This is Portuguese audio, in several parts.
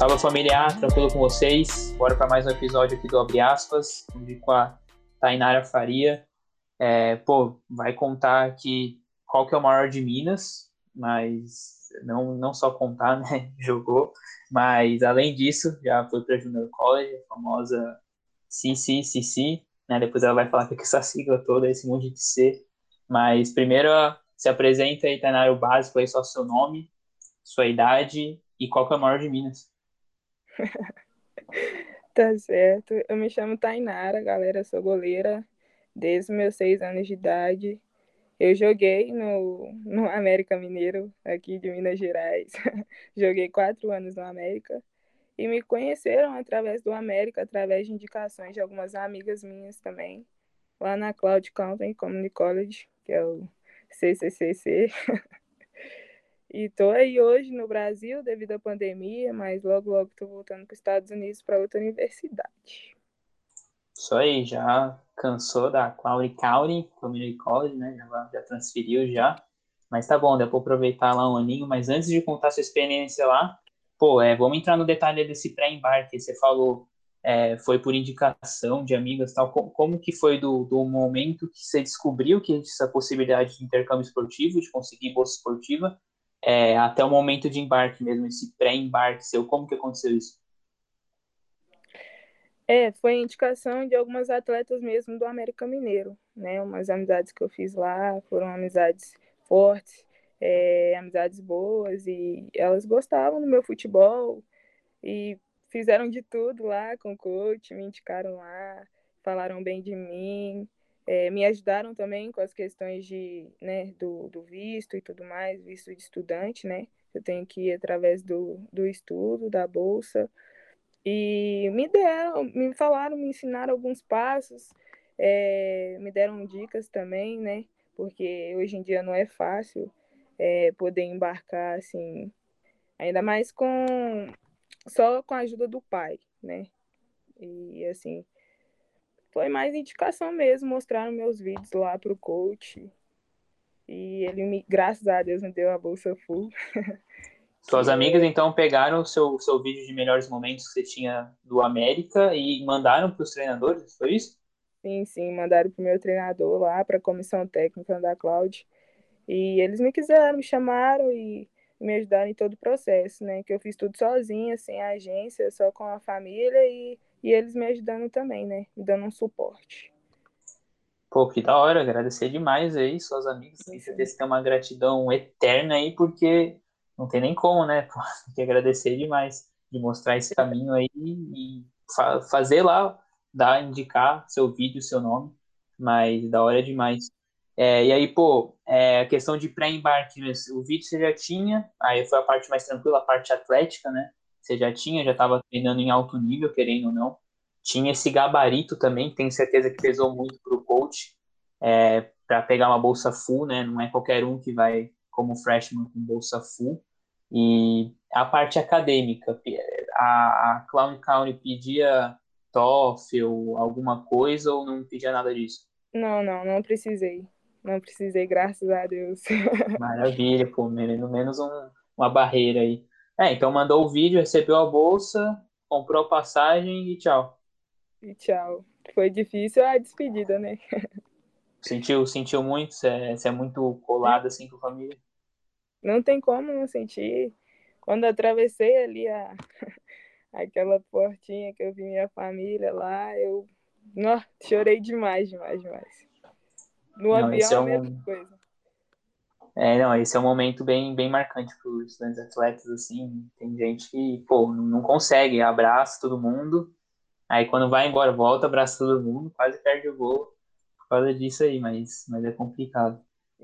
Salve familiar, tranquilo com vocês? Bora para mais um episódio aqui do Abre Aspas, com a Tainara Faria. É, pô, vai contar aqui qual que é o maior de Minas, mas não, não só contar, né? Jogou, mas além disso, já foi para Junior College, a famosa CCCC, né? Depois ela vai falar que é essa sigla toda, esse monte de C. Mas primeiro se apresenta aí, Tainara, o básico aí, só seu nome, sua idade e qual que é o maior de Minas. tá certo. Eu me chamo Tainara, galera. Sou goleira desde meus seis anos de idade. Eu joguei no, no América Mineiro, aqui de Minas Gerais. joguei quatro anos no América. E me conheceram através do América, através de indicações de algumas amigas minhas também, lá na Cloud County Community College, que é o CCCC. E tô aí hoje no Brasil devido à pandemia, mas logo, logo tô voltando para os Estados Unidos para outra universidade. Isso aí, já cansou da Cloud County Community College, né? Já, já transferiu já. Mas tá bom, deu para aproveitar lá um aninho. Mas antes de contar sua experiência lá, pô, é, vamos entrar no detalhe desse pré-embarque. Você falou, é, foi por indicação de amigas tal. Como, como que foi do, do momento que você descobriu que essa possibilidade de intercâmbio esportivo, de conseguir bolsa esportiva, é, até o momento de embarque mesmo, esse pré-embarque seu, como que aconteceu isso? É, foi indicação de algumas atletas mesmo do América Mineiro, né? Umas amizades que eu fiz lá foram amizades fortes, é, amizades boas e elas gostavam do meu futebol e fizeram de tudo lá com o coach, me indicaram lá, falaram bem de mim, é, me ajudaram também com as questões de, né, do, do visto e tudo mais, visto de estudante, né? Eu tenho que ir através do, do estudo, da bolsa. E me deram, me falaram, me ensinaram alguns passos, é, me deram dicas também, né? Porque hoje em dia não é fácil é, poder embarcar, assim, ainda mais com só com a ajuda do pai, né? E assim, foi mais indicação mesmo, mostraram meus vídeos lá pro coach. E ele, me, graças a Deus, me deu a bolsa full. Suas amigas, então, pegaram o seu, seu vídeo de melhores momentos que você tinha do América e mandaram para os treinadores, foi isso? Sim, sim, mandaram para o meu treinador lá, para a comissão técnica da Cloud. E eles me quiseram, me chamaram e me ajudaram em todo o processo, né? Que eu fiz tudo sozinha, sem agência, só com a família e e eles me ajudando também, né? Me dando um suporte. Pô, que da hora, agradecer demais aí, suas amigas. Certeza que tem uma gratidão eterna aí, porque não tem nem como, né? Pô, tem que agradecer demais de mostrar esse caminho aí e fa fazer lá, dar, indicar seu vídeo, seu nome, mas da hora demais. É, e aí, pô, é, a questão de pré-embarque, né? o vídeo você já tinha, aí foi a parte mais tranquila, a parte atlética, né? Você já tinha, já estava treinando em alto nível, querendo ou não. Tinha esse gabarito também, tenho certeza que pesou muito para o coach, é, para pegar uma bolsa full, né? Não é qualquer um que vai como freshman com bolsa full. E a parte acadêmica, a, a Clown County pedia TOEFL, alguma coisa, ou não pedia nada disso? Não, não, não precisei. Não precisei, graças a Deus. Maravilha, pô, pelo menos um, uma barreira aí. É, então mandou o vídeo, recebeu a bolsa, comprou a passagem e tchau. E tchau. Foi difícil a despedida, né? Sentiu, sentiu muito? Você é, é muito colado assim com a família? Não tem como não sentir. Quando atravessei ali a, aquela portinha que eu vi minha família lá, eu não, chorei demais, demais, demais. No não, avião é um... a mesma coisa. É, não, esse é um momento bem, bem marcante para os estudantes atletas, assim, tem gente que, pô, não consegue, abraça todo mundo, aí quando vai embora, volta, abraça todo mundo, quase perde o gol por causa disso aí, mas, mas é complicado.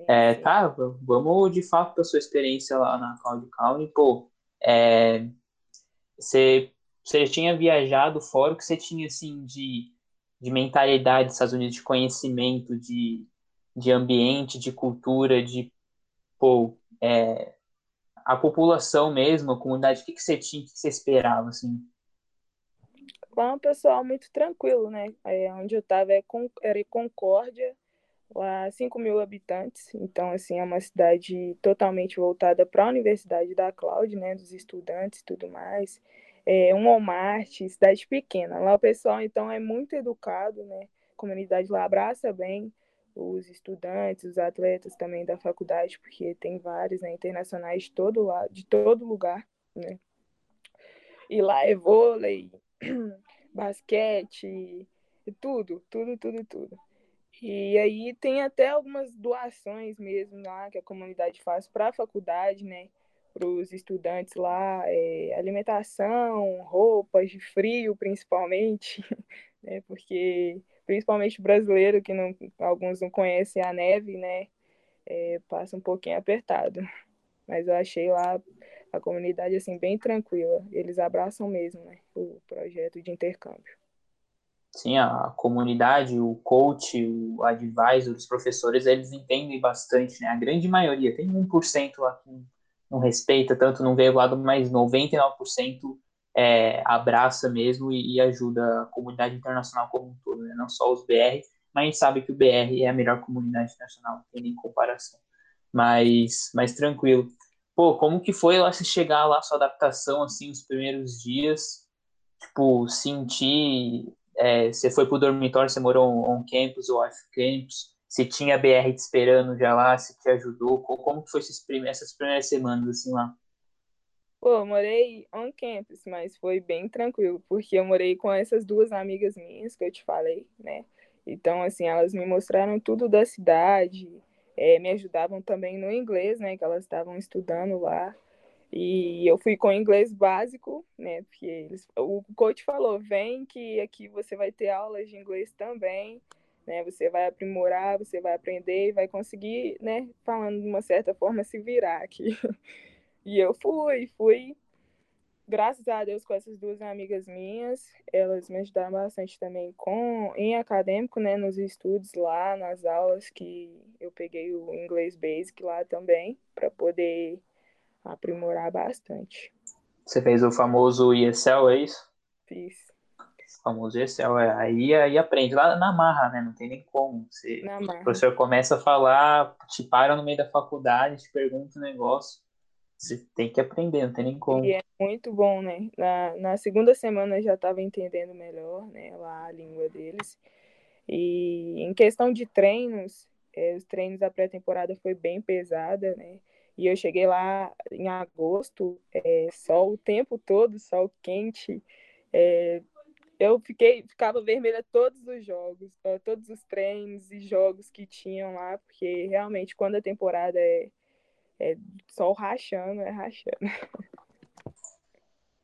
É, tá, vamos de fato para sua experiência lá na Cloud County, pô, é, você, você tinha viajado fora, o que você tinha, assim, de, de mentalidade dos Estados Unidos, de conhecimento, de, de ambiente, de cultura, de pô, é, a população mesmo, a comunidade, o que, que você tinha, o que, você esperava, assim? Lá é um pessoal muito tranquilo, né? É, onde eu estava é, era em Concórdia, lá 5 mil habitantes, então, assim, é uma cidade totalmente voltada para a Universidade da Cloud, né? Dos estudantes e tudo mais. é, um Walmart, cidade pequena. Lá o pessoal, então, é muito educado, né? A comunidade lá abraça bem os estudantes, os atletas também da faculdade, porque tem vários né, internacionais de todo, lado, de todo lugar, né? E lá é vôlei, basquete, tudo, tudo, tudo, tudo. E aí tem até algumas doações mesmo lá que a comunidade faz para a faculdade, né? Para os estudantes lá, é, alimentação, roupas de frio principalmente, né? Porque principalmente brasileiro, que não, alguns não conhecem a neve, né? É, passa um pouquinho apertado. Mas eu achei lá a comunidade assim bem tranquila. Eles abraçam mesmo né, o projeto de intercâmbio. Sim, a comunidade, o coach, o advisor, os professores, eles entendem bastante, né? A grande maioria, tem 1% lá que não respeita, tanto não vê o lado, mas 99% é, abraça mesmo e, e, ajuda a comunidade internacional como um todo, né? Não só os BR, mas a gente sabe que o BR é a melhor comunidade internacional, não tem nem comparação. Mas, mas tranquilo. Pô, como que foi lá se chegar lá, sua adaptação, assim, os primeiros dias? Tipo, sentir é, você foi pro dormitório, você morou on campus ou off campus, se tinha BR te esperando já lá, se te ajudou, como que foi essas primeiras, essas primeiras semanas assim lá? Pô, eu morei on campus, mas foi bem tranquilo, porque eu morei com essas duas amigas minhas que eu te falei, né? Então, assim, elas me mostraram tudo da cidade, é, me ajudavam também no inglês, né? Que elas estavam estudando lá. E eu fui com inglês básico, né? Porque eles, o coach falou: vem que aqui você vai ter aulas de inglês também, né? Você vai aprimorar, você vai aprender e vai conseguir, né? Falando de uma certa forma, se virar aqui. E eu fui, fui. Graças a Deus com essas duas amigas minhas, elas me ajudaram bastante também com em acadêmico, né, nos estudos lá, nas aulas que eu peguei o inglês basic lá também, para poder aprimorar bastante. Você fez o famoso ESL, é isso? Fiz. O famoso ESL, é. Aí, aí aprende. Lá na marra, né? Não tem nem como. Você, o professor começa a falar, te para no meio da faculdade, te pergunta um negócio. Você tem que aprender, não tem nem como. E é muito bom, né? Na, na segunda semana eu já estava entendendo melhor, né? Lá a língua deles. E em questão de treinos, é, os treinos da pré-temporada foi bem pesada, né? E eu cheguei lá em agosto, é, sol o tempo todo, sol quente. É, eu fiquei, ficava vermelha todos os jogos, todos os treinos e jogos que tinham lá, porque realmente quando a temporada é, é sol rachando, é rachando.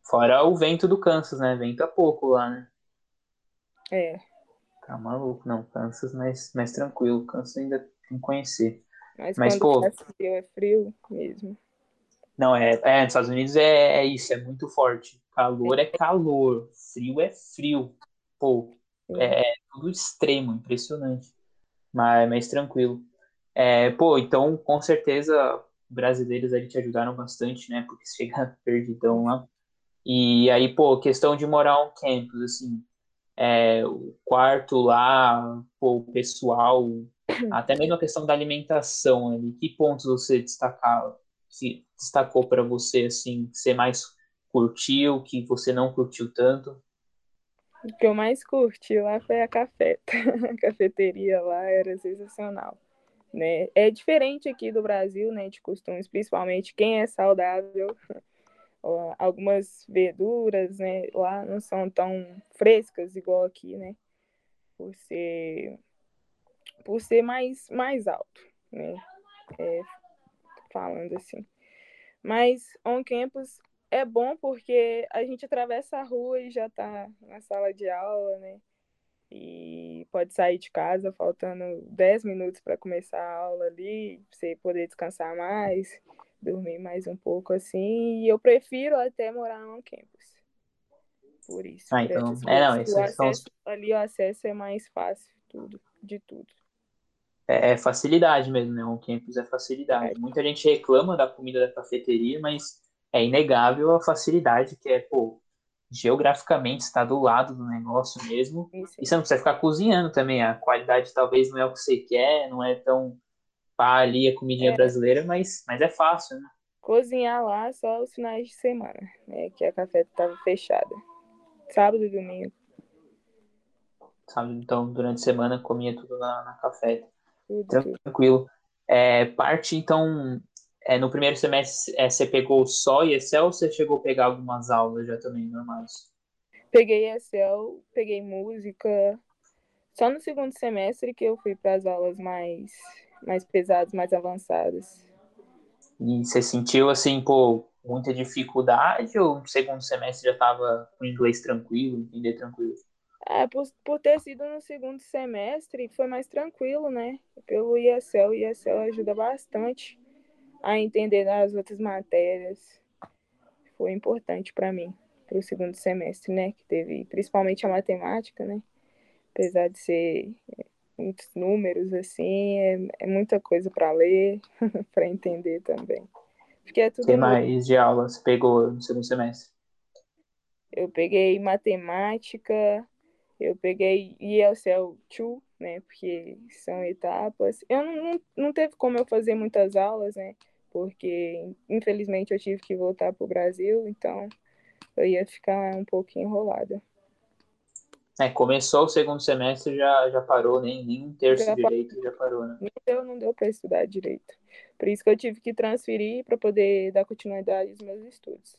Fora o vento do Kansas, né? Vento a pouco lá, né? É. Tá maluco, não. Kansas mais, mais tranquilo. Kansas ainda tem que conhecer. Mas, Mas pô. É frio, é frio mesmo. Não, é, é, nos Estados Unidos é, é isso, é muito forte. Calor é calor, frio é frio. Pô, é, é tudo extremo, impressionante. Mas, mas tranquilo. É, pô, então com certeza brasileiros ali te ajudaram bastante, né? Porque chega perdidão lá. E aí, pô, questão de morar um campus, assim, é, o quarto lá, pô, o pessoal, até mesmo a questão da alimentação ali, que pontos você destacava, se destacou para você, assim, que você mais curtiu, que você não curtiu tanto? O que eu mais curti lá foi a cafeta. A cafeteria lá era sensacional. Né? É diferente aqui do Brasil, né, de costumes, principalmente quem é saudável. Algumas verduras, né, lá não são tão frescas igual aqui, né? Por ser por ser mais, mais alto, né? É, falando assim. Mas on campus é bom porque a gente atravessa a rua e já está na sala de aula, né? E pode sair de casa faltando 10 minutos para começar a aula ali, pra você poder descansar mais, dormir mais um pouco assim. E eu prefiro até morar on campus. Por isso. Ah, então. É, não, acesso, são... Ali o acesso é mais fácil, tudo, de tudo é, é facilidade mesmo, né? O campus é facilidade. Muita gente reclama da comida da cafeteria, mas é inegável a facilidade que é, pô, geograficamente está do lado do negócio mesmo. Isso. E você não precisa ficar cozinhando também. A qualidade talvez não é o que você quer, não é tão pá ali a comidinha é. brasileira, mas, mas é fácil, né? Cozinhar lá só os finais de semana, né? Que a café estava fechada. Sábado e domingo. Sábado, então, durante a semana comia tudo na, na café. Tudo, Tranquilo. Tudo. É, parte, então, é, no primeiro semestre é, você pegou só Excel ou você chegou a pegar algumas aulas já também normais? Peguei Excel, peguei música. Só no segundo semestre que eu fui para as aulas mais, mais pesadas, mais avançadas. E você sentiu, assim, pô, muita dificuldade ou no segundo semestre já estava com inglês tranquilo, entender tranquilo? É, por, por ter sido no segundo semestre, foi mais tranquilo, né? Pelo ESL, o ESL ajuda bastante a entender as outras matérias. Foi importante para mim, para o segundo semestre, né? Que teve principalmente a matemática, né? Apesar de ser muitos números, assim, é, é muita coisa para ler, para entender também. Porque é tudo. que mais de aulas pegou no segundo semestre? Eu peguei matemática, eu peguei ESL 2, né? Porque são etapas. Eu não, não, não teve como eu fazer muitas aulas, né? Porque infelizmente eu tive que voltar para o Brasil, então eu ia ficar um pouco enrolada. É, começou o segundo semestre já já parou, nem, nem um terço já direito já parou, né? Deu, não deu para estudar direito. Por isso que eu tive que transferir para poder dar continuidade aos meus estudos.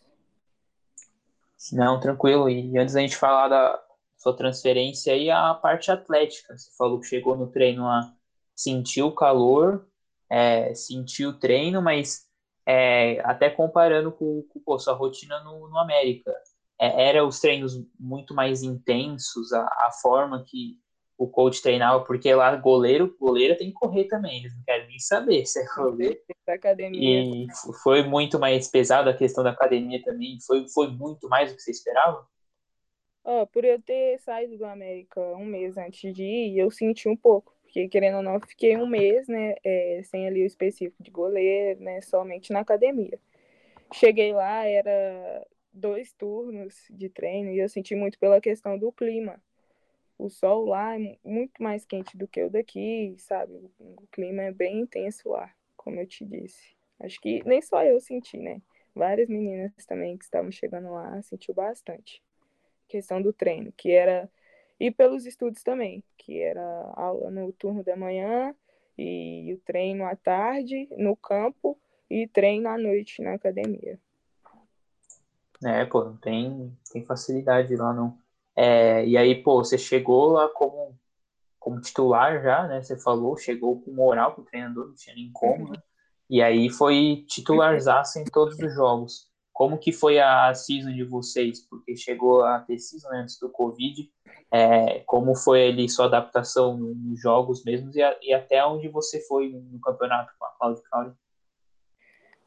Não, tranquilo. E antes da gente falar da, sua transferência aí a parte atlética. Você falou que chegou no treino lá, sentiu o calor, é, sentiu o treino, mas é, até comparando com, com sua rotina no, no América, é, era os treinos muito mais intensos, a, a, forma que o coach treinava, porque lá goleiro, goleiro tem que correr também, eles não querem nem saber se é goleiro. E foi muito mais pesado a questão da academia também, foi, foi muito mais do que você esperava? Ó, por eu ter saído do América um mês antes de ir, eu senti um pouco. Porque, querendo ou não, fiquei um mês, né, é, sem ali o específico de goleiro, né, somente na academia. Cheguei lá, era dois turnos de treino e eu senti muito pela questão do clima. O sol lá é muito mais quente do que o daqui, sabe? O clima é bem intenso lá, como eu te disse. Acho que nem só eu senti, né? Várias meninas também que estavam chegando lá sentiu bastante questão do treino, que era e pelos estudos também, que era aula no turno da manhã e o treino à tarde no campo e treino à noite na academia. É, pô, não tem, tem facilidade lá não. É, e aí, pô, você chegou lá como, como titular já, né? Você falou, chegou com moral pro treinador, não tinha nem como, né? E aí foi titularzaço em todos os jogos. Como que foi a season de vocês? Porque chegou a ter season antes do Covid. É, como foi ali sua adaptação nos jogos mesmos e, a, e, até onde você foi no campeonato com a Claudio Caule?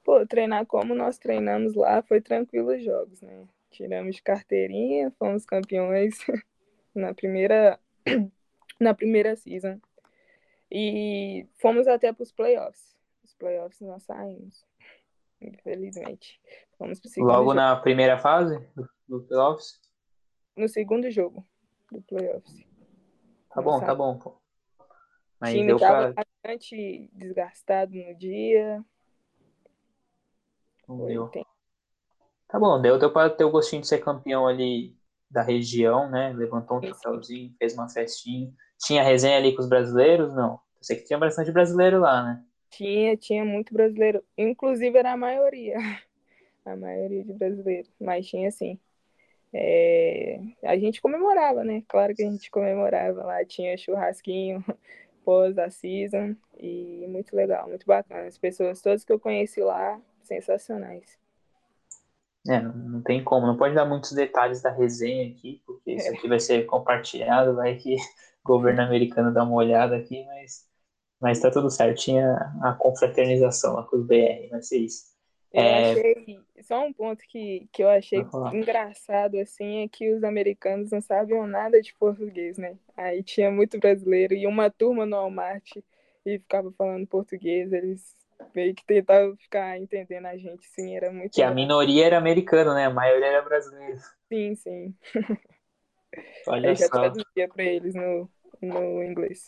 Pô, treinar como nós treinamos lá foi tranquilo os jogos, né? Tiramos de carteirinha, fomos campeões na primeira na primeira season. E fomos até para os playoffs. Os playoffs nós saímos, infelizmente. Vamos pro Logo jogo. na primeira fase do playoffs? No segundo jogo do playoffs. Tá bom, tá bom, pô. Mas o time deu tava pra... bastante desgastado no dia. Não deu. Tá bom, deu, deu pra ter o gostinho de ser campeão ali da região, né? Levantou um troféuzinho, fez uma festinha. Tinha resenha ali com os brasileiros? Não. Eu sei que tinha bastante brasileiro lá, né? Tinha, tinha muito brasileiro. Inclusive era a maioria. a maioria de brasileiros, mas tinha assim. É... A gente comemorava, né? Claro que a gente comemorava lá, tinha churrasquinho pós a season e muito legal, muito bacana. As pessoas todas que eu conheci lá, sensacionais. É, não tem como, não pode dar muitos detalhes da resenha aqui, porque isso aqui vai ser compartilhado, vai que o governo americano dá uma olhada aqui, mas, mas tá tudo certo. Tinha a confraternização lá com os BR, vai ser isso. Eu é... achei, só um ponto que, que eu achei engraçado, assim, é que os americanos não sabiam nada de português, né? Aí tinha muito brasileiro e uma turma no Walmart e ficava falando português, eles meio que tentavam ficar entendendo a gente, sim, era muito... Que a minoria era americana, né? A maioria era brasileira. Sim, sim. Olha Aí só. já traduzia pra eles no, no inglês.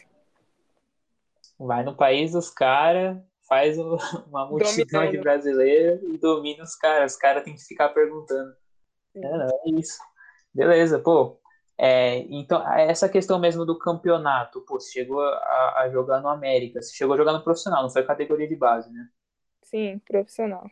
Vai no país dos caras, faz uma multidão Dominando. de brasileiros e domina os caras. Os caras têm que ficar perguntando. É, não, é isso. Beleza, pô. É, então, essa questão mesmo do campeonato, pô, você chegou a, a, jogar no América, você chegou a jogar no profissional, não foi categoria de base, né? Sim, profissional.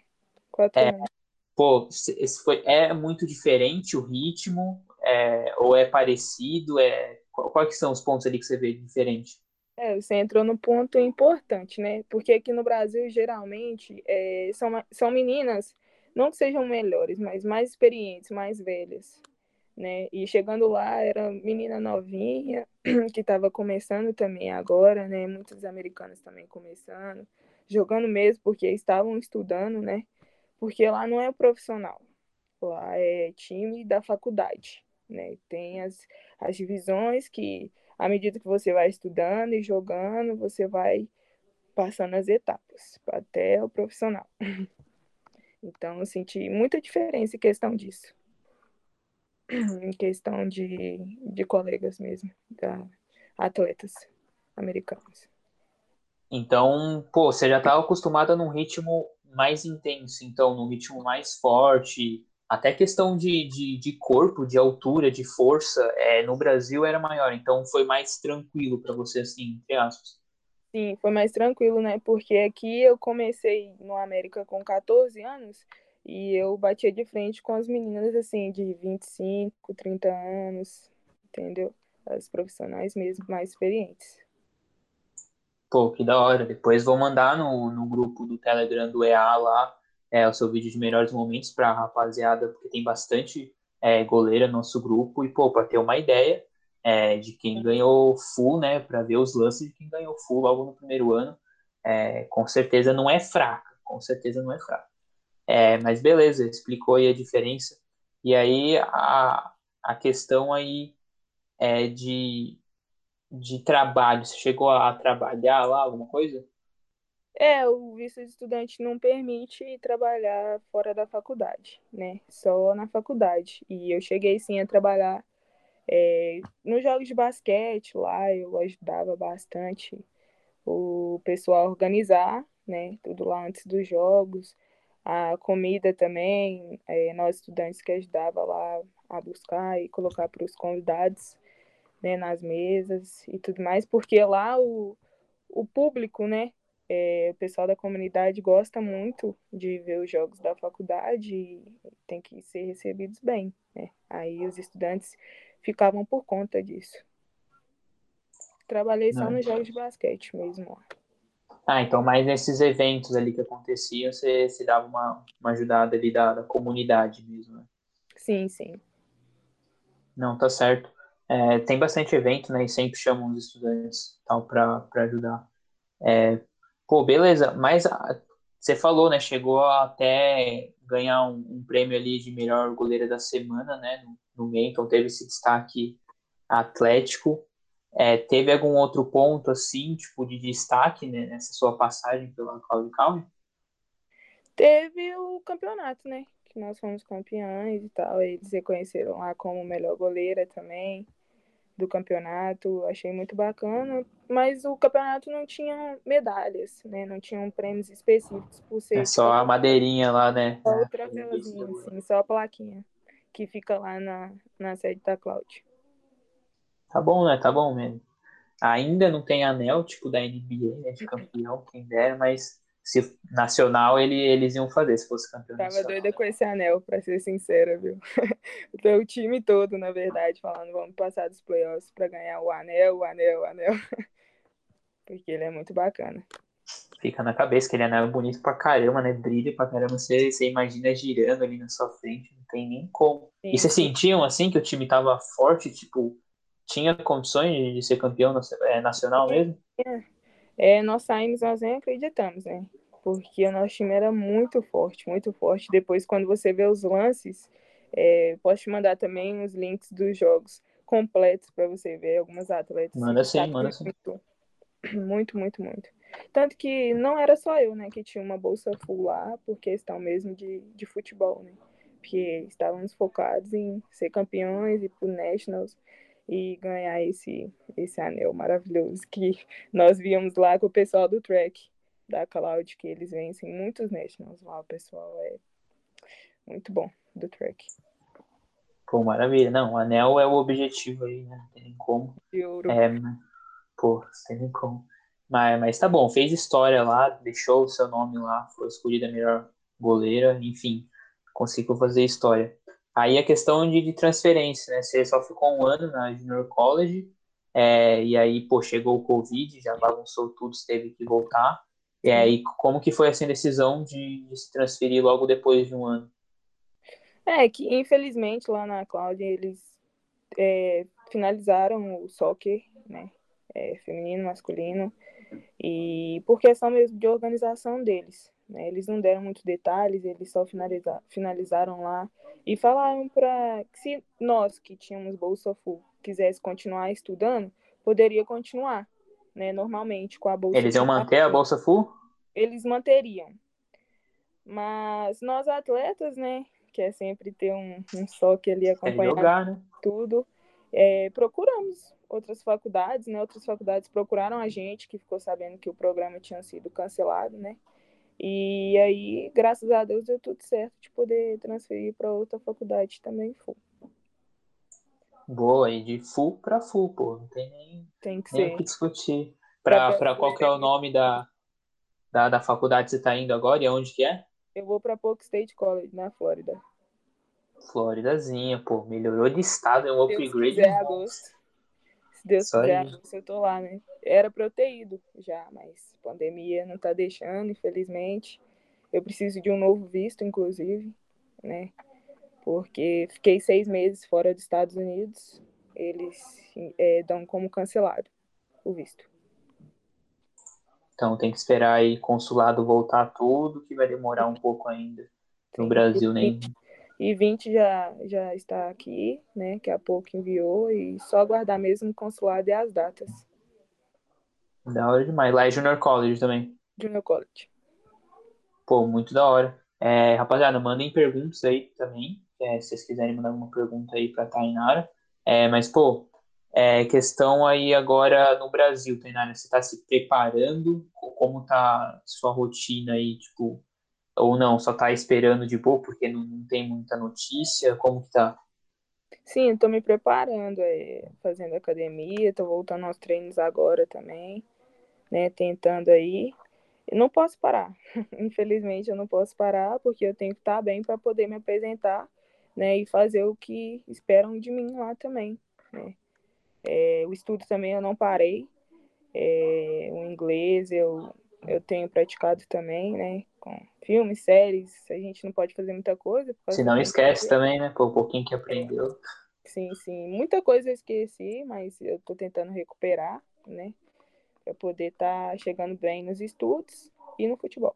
Quatro é, anos. Pô, esse foi, é muito diferente o ritmo, é, ou é parecido? É, quais são os pontos ali que você vê diferente? É, você entrou no ponto importante, né? Porque aqui no Brasil, geralmente, é, são, são meninas, não que sejam melhores, mas mais experientes, mais velhas, né? E chegando lá, era menina novinha, que estava começando também agora, né? Muitas americanas também começando, jogando mesmo, porque estavam estudando, né? Porque lá não é profissional, lá é time da faculdade, né? Tem as, as divisões que à medida que você vai estudando e jogando, você vai passando as etapas até o profissional. Então, eu senti muita diferença em questão disso. Em questão de, de colegas mesmo, da, atletas americanos. Então, pô, você já estava acostumada num ritmo mais intenso, então, num ritmo mais forte, até questão de, de, de, corpo, de altura, de força, é, no Brasil era maior, então foi mais tranquilo para você, assim, entre aspas. Sim, foi mais tranquilo, né? Porque aqui eu comecei no América com 14 anos e eu batia de frente com as meninas, assim, de 25, 30 anos, entendeu? As profissionais mesmo, mais experientes. Pô, que da hora. Depois vou mandar no, no grupo do Telegram do EA lá é, o seu vídeo de melhores momentos para a rapaziada, porque tem bastante é, goleira no nosso grupo, e, pô, para ter uma ideia é, de quem ganhou full, né, para ver os lances de quem ganhou full logo no primeiro ano, é, com certeza não é fraca, com certeza não é fraca. É, mas beleza, explicou aí a diferença. E aí a, a questão aí é de, de trabalho, você chegou a trabalhar lá alguma coisa? É, o visto de estudante não permite trabalhar fora da faculdade, né? Só na faculdade. E eu cheguei sim a trabalhar é, nos jogos de basquete lá, eu ajudava bastante o pessoal a organizar, né? Tudo lá antes dos jogos. A comida também, é, nós estudantes que ajudava lá a buscar e colocar para os convidados né, nas mesas e tudo mais, porque lá o, o público, né, é, o pessoal da comunidade gosta muito de ver os jogos da faculdade e tem que ser recebidos bem. Né? Aí os estudantes ficavam por conta disso. Trabalhei só Não. nos jogos de basquete mesmo. Ah, então mais nesses eventos ali que aconteciam, você, você dava uma, uma ajudada ali da, da comunidade mesmo, né? Sim, sim. Não, tá certo. É, tem bastante evento, né? E sempre chamam os estudantes tal para ajudar. É, Pô, beleza, mas você falou, né? Chegou até ganhar um, um, prêmio ali de melhor goleira da semana, né? No, no meio, então teve esse destaque atlético. É, teve algum outro ponto, assim, tipo, de destaque né, nessa sua passagem pela Claudio Calme? Teve o campeonato, né? Que nós fomos campeões e tal. Eles reconheceram lá como melhor goleira também do campeonato, achei muito bacana, mas o campeonato não tinha medalhas, né? Não tinham prêmios específicos por ser. É só a madeirinha lá, né? Só o troféuzinho, assim, só a plaquinha que fica lá na, na sede da Cloud. Tá bom, né? Tá bom mesmo. Ainda não tem anel, tipo, da NBA, né? De campeão, quem dera, mas se nacional ele, eles iam fazer se fosse campeão. Tava nacional. doida com esse anel, pra ser sincera, viu? então, o time todo, na verdade, falando, vamos passar dos playoffs pra ganhar o anel, o anel, o anel. Porque ele é muito bacana. Fica na cabeça que ele é anel bonito pra caramba, né? Brilha pra caramba. Você, você imagina girando ali na sua frente, não tem nem como. Sim. E vocês sentiam assim que o time tava forte, tipo, tinha condições de ser campeão é, nacional mesmo? É é, nós saímos, nós nem acreditamos, né? Porque o nosso time era muito forte, muito forte. Depois, quando você vê os lances, é, posso te mandar também os links dos jogos completos para você ver algumas atletas. Manda sim, manda sim. Muito, muito, muito. Tanto que não era só eu, né, que tinha uma bolsa full lá, por questão mesmo de, de futebol, né? Porque estávamos focados em ser campeões e pro Nationals e ganhar esse, esse anel maravilhoso que nós víamos lá com o pessoal do track. da Cloud, que eles vencem muitos nationals lá, o pessoal é muito bom do track. Pô, maravilha. Não, o anel é o objetivo aí, né? Não tem nem como. De ouro. É, pô, não tem nem como. Mas, mas tá bom, fez história lá, deixou o seu nome lá, foi escolhida a melhor goleira, enfim, conseguiu fazer história. Aí a questão de, de transferência, né? Você só ficou um ano na Junior College, é, e aí, pô, chegou o Covid, já bagunçou tudo, você teve que voltar. E aí, como que foi essa decisão de, de se transferir logo depois de um ano? É, que infelizmente lá na Cloud eles é, finalizaram o soccer, né? É, feminino, masculino, e por questão mesmo de organização deles. Né? Eles não deram muitos detalhes, eles só finaliza finalizaram lá e falaram para que se nós que tínhamos bolsa full quisesse continuar estudando, poderia continuar, né? Normalmente com a bolsa. Eles iam manter a bolsa full? Eles manteriam. Mas nós atletas, né, que é sempre ter um, um soque ali acompanhando jogar, né? tudo, é, procuramos outras faculdades, né? Outras faculdades procuraram a gente, que ficou sabendo que o programa tinha sido cancelado, né? E aí, graças a Deus, deu tudo certo de poder transferir para outra faculdade também full. Boa, e de full para full, pô. Não tem nem, tem que nem ser. o que discutir. Para qual que é o nome da, da, da faculdade que você está indo agora e aonde que é? Eu vou para Polk State College, na Flórida. Floridazinha, pô. Melhorou de estado, é um upgrade. Quiser, agosto. Deus quiser, eu tô lá, né? Era pra eu ter ido já, mas pandemia não tá deixando, infelizmente. Eu preciso de um novo visto, inclusive, né? Porque fiquei seis meses fora dos Estados Unidos. Eles é, dão como cancelado o visto. Então tem que esperar aí consulado voltar tudo, que vai demorar um pouco ainda. No Brasil nem. E 20 já, já está aqui, né? Que a pouco enviou, e só aguardar mesmo o consulado e as datas. Da hora demais. Lá é Junior College também. Junior College. Pô, muito da hora. É, rapaziada, mandem perguntas aí também. É, se vocês quiserem mandar uma pergunta aí pra Tainara. É, mas, pô, é, questão aí agora no Brasil, Tainara, você está se preparando? Como tá sua rotina aí, tipo, ou não, só está esperando de boa porque não, não, tem muita notícia? Como que tá? Sim, estou me preparando, é, fazendo academia, estou voltando aos treinos agora também, né, tentando aí. não posso parar, infelizmente eu não posso parar porque eu tenho que estar bem para poder me apresentar, né, e fazer o que esperam de mim lá também, né. É, o estudo também eu não parei. É, o inglês eu, eu tenho praticado também, né? Com filmes, séries, a gente não pode fazer muita coisa. Se não esquece também, né? Por um pouquinho que aprendeu. Sim, sim. Muita coisa eu esqueci, mas eu tô tentando recuperar, né? Pra poder estar tá chegando bem nos estudos e no futebol.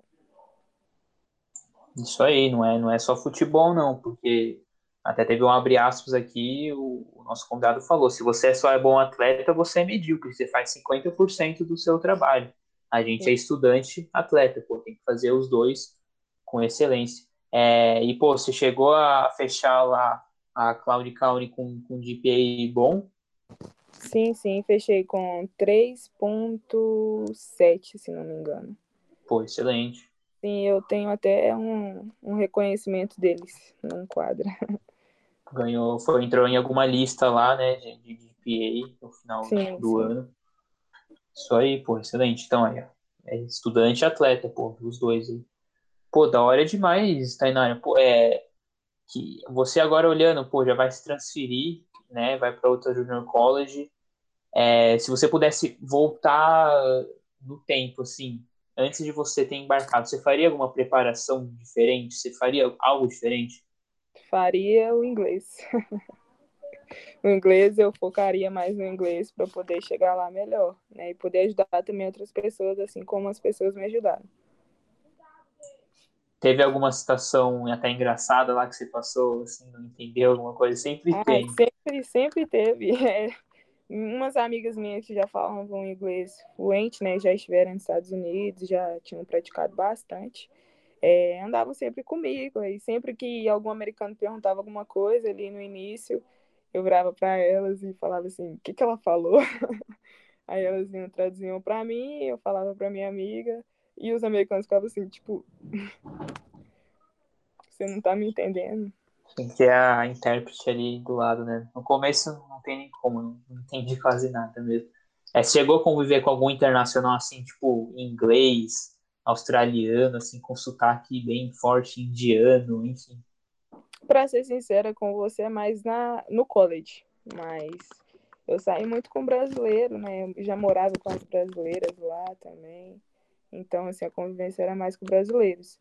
Isso aí, não é, não é só futebol, não, porque até teve um abre aspas aqui, o, o, nosso convidado falou: se você só é bom atleta, você é medíocre, você faz 50% do seu trabalho. A gente Sim. é estudante atleta, pô, tem que fazer os dois com excelência. É, e, pô, você chegou a fechar lá a Cloud County com, com GPA bom? Sim, sim, fechei com 3.7, se não me engano. Pô, excelente. Sim, eu tenho até um, um reconhecimento deles num quadro. ganhou, foi, entrou em alguma lista lá, né, de, de GPA no final sim, do sim. ano. Isso aí, pô, excelente. Então, aí, é estudante e atleta, pô, os dois aí. Pô, da hora demais, Tainara. Pô, é que você agora olhando, pô, já vai se transferir, né, vai para outra junior college. É, se você pudesse voltar no tempo, assim, antes de você ter embarcado, você faria alguma preparação diferente? Você faria algo diferente? faria o inglês. o inglês eu focaria mais no inglês para poder chegar lá melhor, né? E poder ajudar também outras pessoas, assim como as pessoas me ajudaram. Teve alguma situação até engraçada lá que você passou, assim, não entendeu alguma coisa? Sempre ah, tem. Sempre, sempre teve. É. Umas amigas minhas que já falavam inglês fluente, né? Já estiveram nos Estados Unidos, já tinham praticado bastante é, andavam sempre comigo. E sempre que algum americano perguntava alguma coisa ali no início, eu virava para elas e falava assim: o que, que ela falou? Aí elas iam traduziam para mim, eu falava para minha amiga E os americanos ficavam assim, tipo. Você não tá me entendendo. Tem que ter a intérprete ali do lado, né? No começo não tem nem como, não entendi quase nada mesmo. É, chegou a conviver com algum internacional assim, tipo, inglês, australiano, assim, com sotaque bem forte, indiano, enfim? Pra ser sincera com você, é mais na, no college. Mas eu saí muito com brasileiro, né? Eu já morava com as brasileiras lá também. Então, assim, a convivência era mais com brasileiros.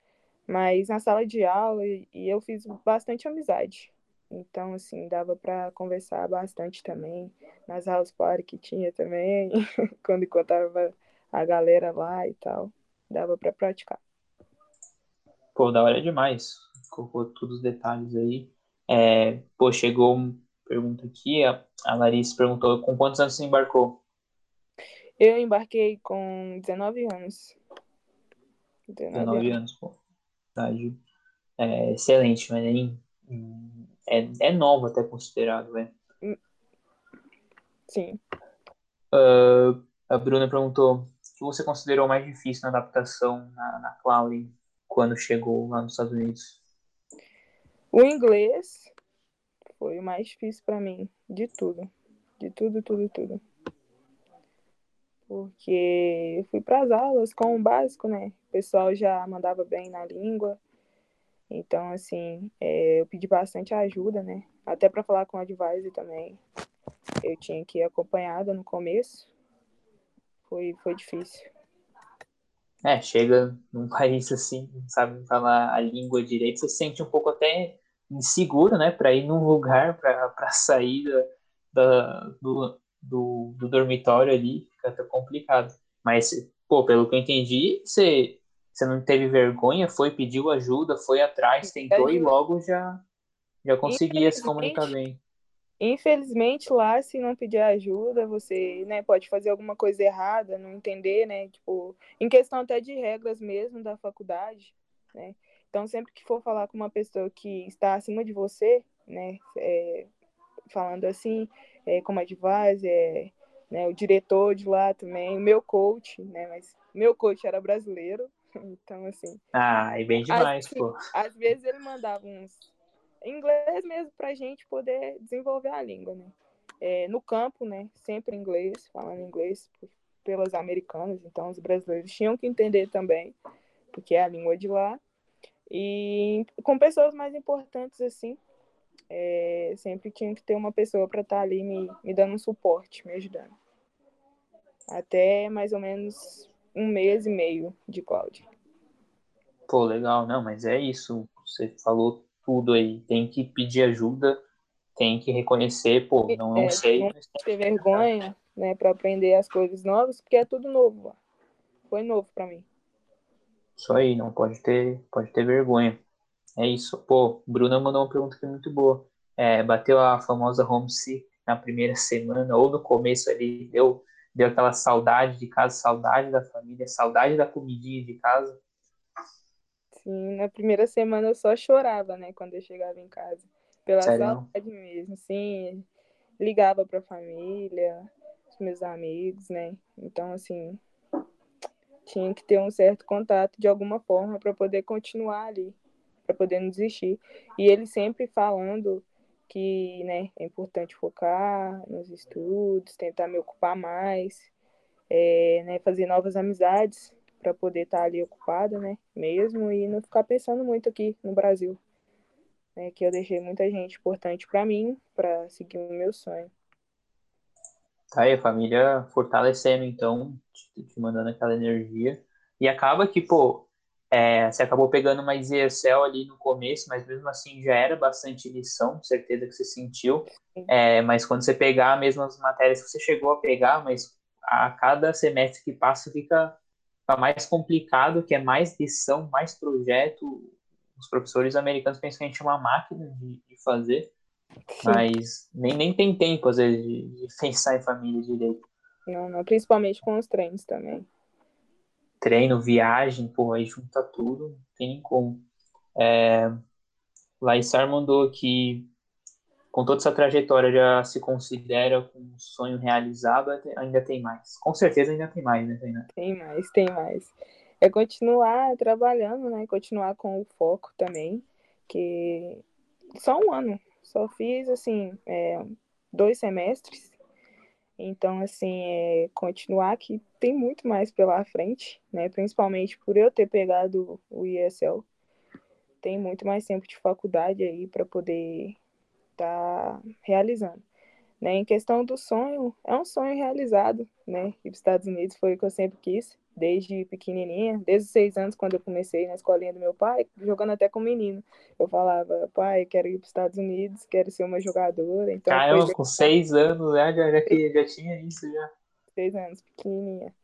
Mas na sala de aula e eu fiz bastante amizade. Então, assim, dava para conversar bastante também. Nas house party que tinha também, quando encontrava a galera lá e tal. Dava para praticar. Pô, da hora demais. Colocou todos os detalhes aí. É, pô, chegou uma pergunta aqui. A, a Larissa perguntou com quantos anos você embarcou? Eu embarquei com 19 anos. 19, 19 anos, pô. É, excelente, mas nem é, é novo até considerado, né? Sim. Uh, a Bruna perguntou o que você considerou mais difícil na adaptação na, na cloud quando chegou lá nos Estados Unidos? O inglês foi o mais difícil para mim, de tudo. De tudo, tudo, tudo. Porque eu fui para as aulas com o básico, né? O pessoal já mandava bem na língua. Então, assim, é, eu pedi bastante ajuda, né? Até para falar com o advisor também. Eu tinha que ir acompanhada no começo. Foi, foi difícil. É, chega num país assim, não sabe falar a língua direito, você se sente um pouco até inseguro, né? Para ir num lugar, para sair da, do, do, do dormitório ali, fica até complicado. Mas, pô, pelo que eu entendi, você você não teve vergonha, foi, pediu ajuda, foi atrás, tentou e logo já, já conseguia se comunicar bem. Infelizmente, lá, se não pedir ajuda, você né, pode fazer alguma coisa errada, não entender, né? Tipo, em questão até de regras mesmo da faculdade, né? Então, sempre que for falar com uma pessoa que está acima de você, né? É, falando assim, é, como advisor, é, né, o diretor de lá também, o meu coach, né? Mas meu coach era brasileiro, Então, assim. Ah, e bem demais, às, pô. Às vezes ele mandava uns inglês mesmo pra gente poder desenvolver a língua, né? É, no campo, né? Sempre inglês, falando inglês pelas americanas, então os brasileiros tinham que entender também, porque é a língua de lá. E com pessoas mais importantes, assim, é, sempre tinha que ter uma pessoa para estar tá ali me, me dando um suporte, me ajudando. Até mais ou menos um mês e meio de cloud. Pô, legal, não, mas é isso. Você falou tudo aí. Tem que pedir ajuda, tem que reconhecer, pô, não, não é, sei. Não ter vergonha, né, para aprender as coisas novas, porque é tudo novo. Foi novo para mim. Isso aí, não pode ter, pode ter vergonha. É isso. Pô, Bruna mandou uma pergunta que é muito boa. É, bateu a famosa homesick na primeira semana ou no começo ali, deu deu aquela saudade de casa, saudade da família, saudade da comidinha de casa. Sim, na primeira semana eu só chorava, né, quando eu chegava em casa. Pela Sério? saudade mesmo, sim. Ligava pra família, os meus amigos, né? Então, assim, tinha que ter um certo contato de alguma forma para poder continuar ali, para poder não desistir. E ele sempre falando que né, é importante focar nos estudos, tentar me ocupar mais, é, né, fazer novas amizades para poder estar tá ali ocupada, né, mesmo, e não ficar pensando muito aqui no Brasil, né, que eu deixei muita gente importante para mim, para seguir o meu sonho. Tá aí, a família fortalecendo, então, te, te mandando aquela energia. E acaba que, pô, é, você acabou pegando mais ESL ali no começo, mas mesmo assim já era bastante lição, certeza que você sentiu. É, mas quando você pegar mesmo as matérias que você chegou a pegar, mas a cada semestre que passa fica, fica mais complicado, que é mais lição, mais projeto. Os professores americanos pensam que a gente é uma máquina de, de fazer, Sim. mas nem, nem tem tempo, às vezes, de, de pensar em família direito. Não, não, principalmente com os treinos também treino, viagem, pô, aí junta tudo, não tem nem como. É, Laissar mandou que, com toda essa trajetória, já se considera um sonho realizado, ainda tem mais. Com certeza ainda tem mais, né, Tainá? Tem mais, tem mais. é continuar trabalhando, né? Continuar com o foco também, que só um ano, só fiz assim é, dois semestres, então assim é continuar que tem muito mais pela frente, né? Principalmente por eu ter pegado o ESL, tem muito mais tempo de faculdade aí para poder estar tá realizando. Né? Em questão do sonho, é um sonho realizado, né? Ir para os Estados Unidos foi o que eu sempre quis, desde pequenininha, desde os seis anos, quando eu comecei na escolinha do meu pai, jogando até com menino. Eu falava, pai, quero ir para os Estados Unidos, quero ser uma jogadora. Então, Caramba, com seis anos, né? Já, já, já tinha isso, já. Seis anos, pequenininha.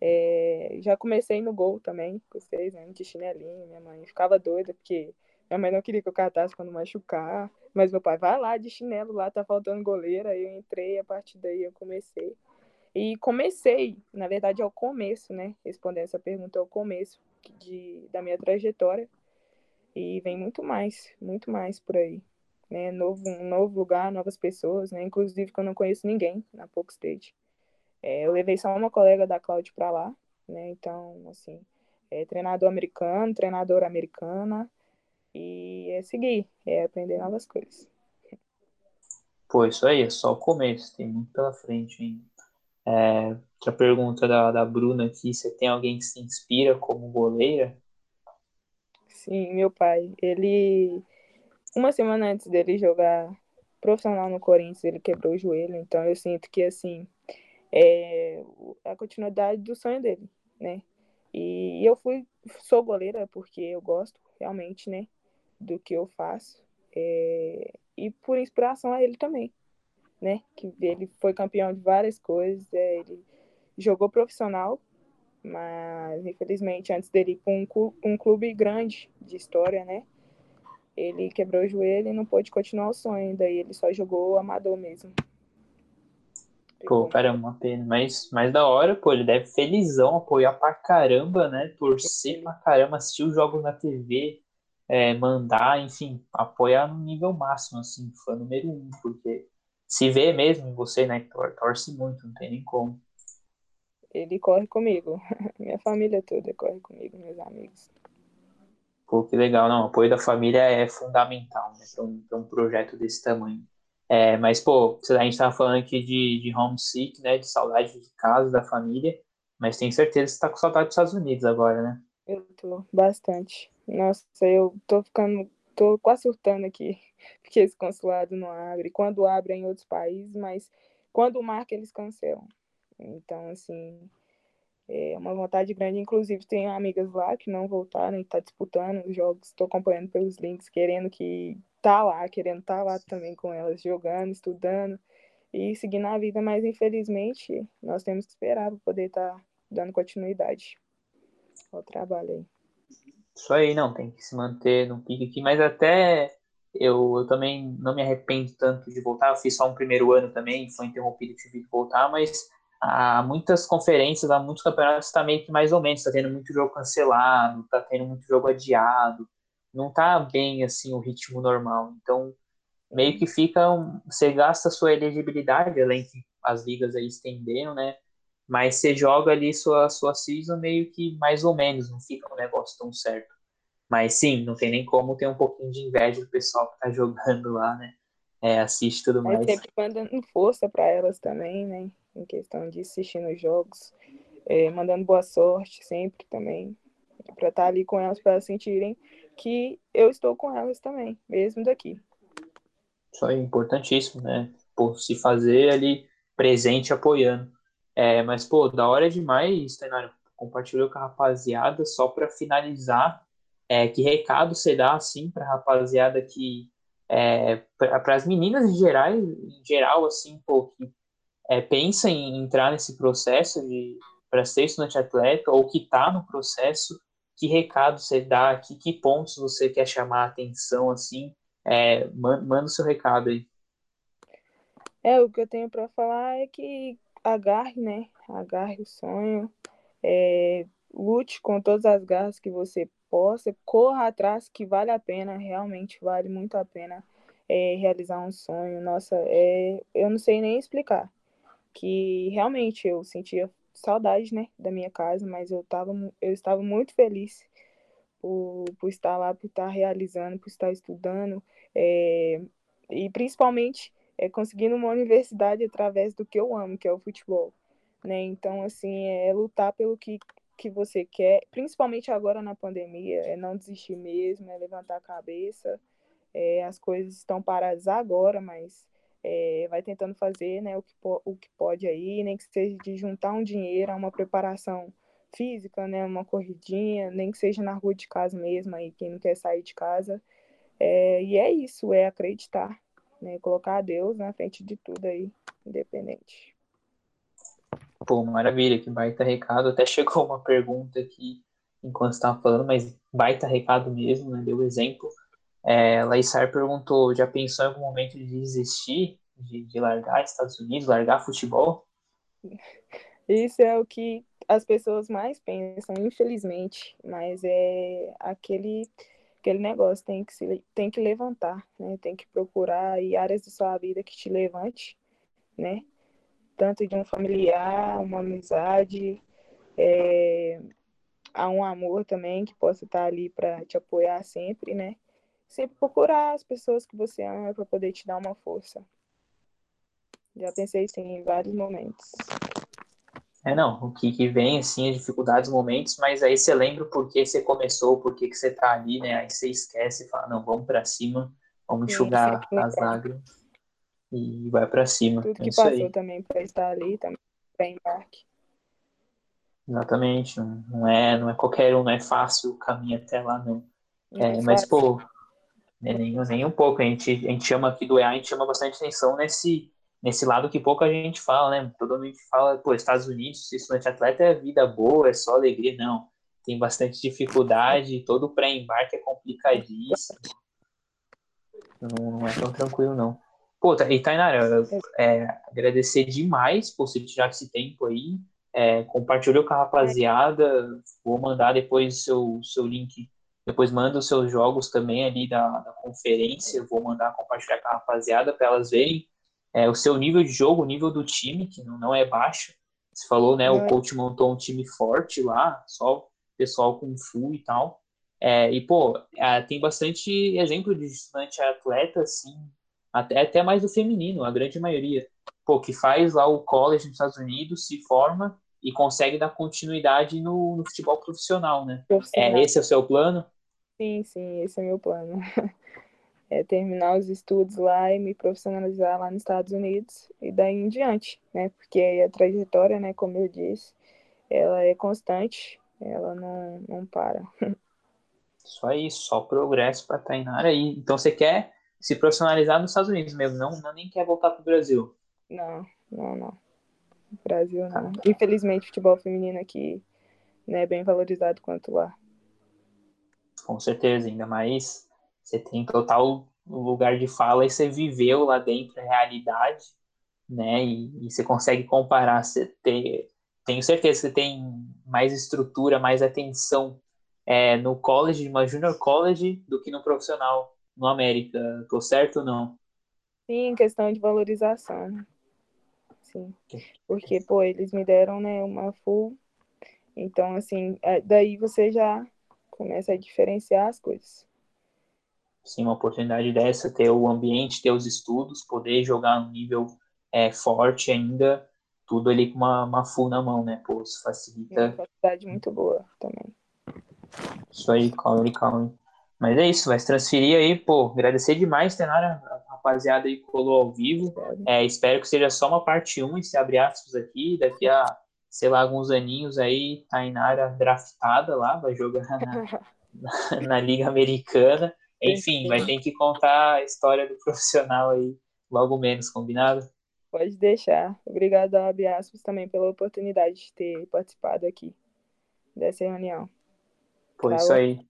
É, já comecei no gol também, com seis anos, de chinelinho. Minha mãe ficava doida, porque minha mãe não queria que eu catasse quando machucar. Mas meu pai, vai lá de chinelo, lá tá faltando goleira. Aí eu entrei, a partir daí eu comecei. E comecei, na verdade é o começo, né? Respondendo essa pergunta, é o começo de, da minha trajetória. E vem muito mais, muito mais por aí. Né? Novo, um novo lugar, novas pessoas, né? Inclusive que eu não conheço ninguém na Poke State. É, eu levei só uma colega da Cloud para lá, né? Então, assim, é treinador americano, treinadora americana, e é seguir, é aprender novas coisas. Pô, isso aí é só o começo, tem muito pela frente ainda. É, outra pergunta da, da Bruna aqui, você tem alguém que se inspira como goleira? Sim, meu pai. Ele, uma semana antes dele jogar profissional no Corinthians, ele quebrou o joelho, então eu sinto que, assim, é a continuidade do sonho dele, né? E eu fui, sou goleira porque eu gosto, realmente, né? Do que eu faço. É, e por inspiração a ele também, né? Que ele foi campeão de várias coisas, é, ele jogou profissional, mas infelizmente antes dele ir para um, um clube grande de história, né? Ele quebrou o joelho e não pôde continuar o sonho, daí ele só jogou amador mesmo. Pô, caramba, uma pena. Mas, mas da hora, pô, ele deve felizão apoiar pra caramba, né? Torcer pra caramba, assistir os jogos na TV, é, mandar, enfim, apoiar no nível máximo, assim, fã número um, porque se vê mesmo em você, né, tor torce muito, não tem nem como. Ele corre comigo, minha família toda corre comigo, meus amigos. Pô, que legal, não, o apoio da família é fundamental, né, para um, um projeto desse tamanho. É, mas, pô, a gente tava falando aqui de, de homesick, né, de saudade de casa, da família, mas tenho certeza que você tá com saudade dos Estados Unidos agora, né? Eu tô, bastante. Nossa, eu tô ficando, tô quase surtando aqui, porque esse consulado não abre. Quando abre é em outros países, mas quando marca eles cancelam. Então, assim, é uma vontade grande. Inclusive, tenho amigas lá que não voltaram e tá disputando os jogos. Estou acompanhando pelos links, querendo que tá lá, querendo estar tá lá também com elas, jogando, estudando e seguindo a vida. Mas, infelizmente, nós temos que esperar para poder estar tá dando continuidade ao trabalho aí. Isso aí, não, tem que se manter no pique aqui, mas até eu, eu também não me arrependo tanto de voltar. Eu fiz só um primeiro ano também, foi interrompido, tive que voltar, mas há muitas conferências, há muitos campeonatos está meio que mais ou menos, está tendo muito jogo cancelado, está tendo muito jogo adiado, não está bem assim o ritmo normal. Então, meio que fica, um, você gasta a sua elegibilidade, além que as ligas aí estendendo, né? Mas você joga ali sua, sua season meio que mais ou menos, não fica um negócio tão certo. Mas sim, não tem nem como ter um pouquinho de inveja do pessoal que tá jogando lá, né? É, assiste tudo mais. É sempre mandando força para elas também, né? Em questão de assistir nos jogos, é, mandando boa sorte sempre também, para estar tá ali com elas, para elas sentirem que eu estou com elas também, mesmo daqui. Isso aí, importantíssimo, né? Por se fazer ali presente apoiando. É, mas, pô, da hora demais, Tainário, compartilhou com a rapaziada, só para finalizar, é, que recado você dá, assim, para a rapaziada que, é, para as meninas em geral, em geral, assim, pô, que é, pensa em entrar nesse processo de para ser estudante atleta ou que está no processo, que recado você dá, que, que pontos você quer chamar a atenção, assim, é, manda, manda o seu recado aí. É, o que eu tenho para falar é que agarre, né? Agarre o sonho, é, lute com todas as garras que você possa, corra atrás que vale a pena, realmente vale muito a pena é, realizar um sonho. Nossa, é, eu não sei nem explicar. Que realmente eu sentia saudade, né, da minha casa, mas eu, tava, eu estava muito feliz por, por estar lá, por estar realizando, por estar estudando, é, e principalmente é, conseguindo uma universidade através do que eu amo, que é o futebol. Né? Então, assim, é lutar pelo que, que você quer, principalmente agora na pandemia, é não desistir mesmo, é levantar a cabeça. É, as coisas estão paradas agora, mas é, vai tentando fazer né, o, que, o que pode aí, nem que seja de juntar um dinheiro a uma preparação física, né, uma corridinha, nem que seja na rua de casa mesmo, aí quem não quer sair de casa. É, e é isso, é acreditar, né, colocar Deus na frente de tudo aí, independente. Pô, maravilha, que baita recado. Até chegou uma pergunta aqui enquanto estava falando, mas baita recado mesmo, né? Deu exemplo. É, Laissar perguntou: já pensou em algum momento de desistir, de, de largar Estados Unidos, largar futebol? Isso é o que as pessoas mais pensam, infelizmente, mas é aquele aquele negócio tem que se tem que levantar, né? Tem que procurar aí áreas da sua vida que te levante, né? Tanto de um familiar, uma amizade, é, há um amor também que possa estar ali para te apoiar sempre, né? sempre procurar as pessoas que você ama para poder te dar uma força. Já pensei sim em vários momentos. É, não, o que, que vem, assim, as dificuldades, momentos, mas aí você lembra por que você começou, por que, que você tá ali, né? Aí você esquece e fala, não, vamos para cima, vamos enxugar sim, as lágrimas e vai para cima. Tudo é que passou aí. também para estar ali, também para embarque. Exatamente, não, é, não é qualquer um, não é fácil o caminho até lá, não. não é, é mas, pô, né? Nem, nem um pouco. A gente, a gente chama aqui do EA, a gente chama bastante atenção nesse, nesse lado que pouca gente fala, né? Todo mundo fala, pô, Estados Unidos, estudante atleta é vida boa, é só alegria. Não. Tem bastante dificuldade, todo pré-embarque é complicadíssimo. Não, é tão tranquilo, não. Pô, e Tainara, é, agradecer demais por você tirar esse tempo aí. É, compartilhou com a rapaziada. Vou mandar depois o seu, seu link depois manda os seus jogos também ali da, da conferência. Vou mandar compartilhar com a rapaziada para elas verem é, o seu nível de jogo, o nível do time, que não, não é baixo. Você falou, né? É. O coach montou um time forte lá, só pessoal com full e tal. É, e, pô, é, tem bastante exemplo de estudante atleta, assim, até, até mais do feminino, a grande maioria. Pô, que faz lá o college nos Estados Unidos, se forma e consegue dar continuidade no, no futebol profissional, né? Profissional. É, esse é o seu plano? Sim, sim, esse é meu plano. É terminar os estudos lá e me profissionalizar lá nos Estados Unidos e daí em diante, né? Porque a trajetória, né, como eu disse, ela é constante, ela não, não para. Só isso, só progresso para Tainara aí. Então você quer se profissionalizar nos Estados Unidos mesmo, não, não nem quer voltar para o Brasil? Não, não, não. Brasil não. Tá. Infelizmente, futebol feminino aqui não é bem valorizado quanto lá. Com certeza, ainda mais você tem total lugar de fala e você viveu lá dentro a realidade, né? E, e você consegue comparar. Você ter, tenho certeza que você tem mais estrutura, mais atenção é, no college, uma junior college, do que no profissional no América. Tô certo ou não? Sim, questão de valorização. Sim. Porque, pô, eles me deram, né, uma full. Então, assim, é, daí você já começa a diferenciar as coisas. Sim, uma oportunidade dessa, ter o ambiente, ter os estudos, poder jogar um nível é, forte ainda, tudo ali com uma, uma full na mão, né? Pô, isso facilita. Uma qualidade muito boa também. Isso aí, calma, calma. Mas é isso, vai se transferir aí, pô, agradecer demais, Tenara, a rapaziada aí colou ao vivo. É, espero que seja só uma parte 1, se abrir aspas aqui, daqui a sei lá, alguns aninhos aí, Tainara draftada lá, vai jogar na, na, na Liga Americana. Enfim, vai ter que contar a história do profissional aí logo menos, combinado? Pode deixar. Obrigado a Abiaspas também pela oportunidade de ter participado aqui dessa reunião. Pô, tá isso aí.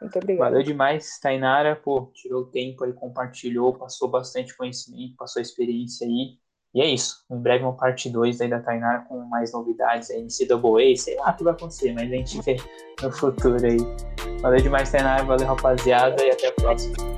Muito obrigado. Valeu demais, Tainara. Pô, tirou o tempo aí, compartilhou, passou bastante conhecimento, passou experiência aí. E é isso. Em breve uma parte 2 aí da Tainara com mais novidades aí, NCAA, sei lá o que vai acontecer, mas a gente vê no futuro aí. Valeu demais, Tainara. Valeu, rapaziada, e até a próxima.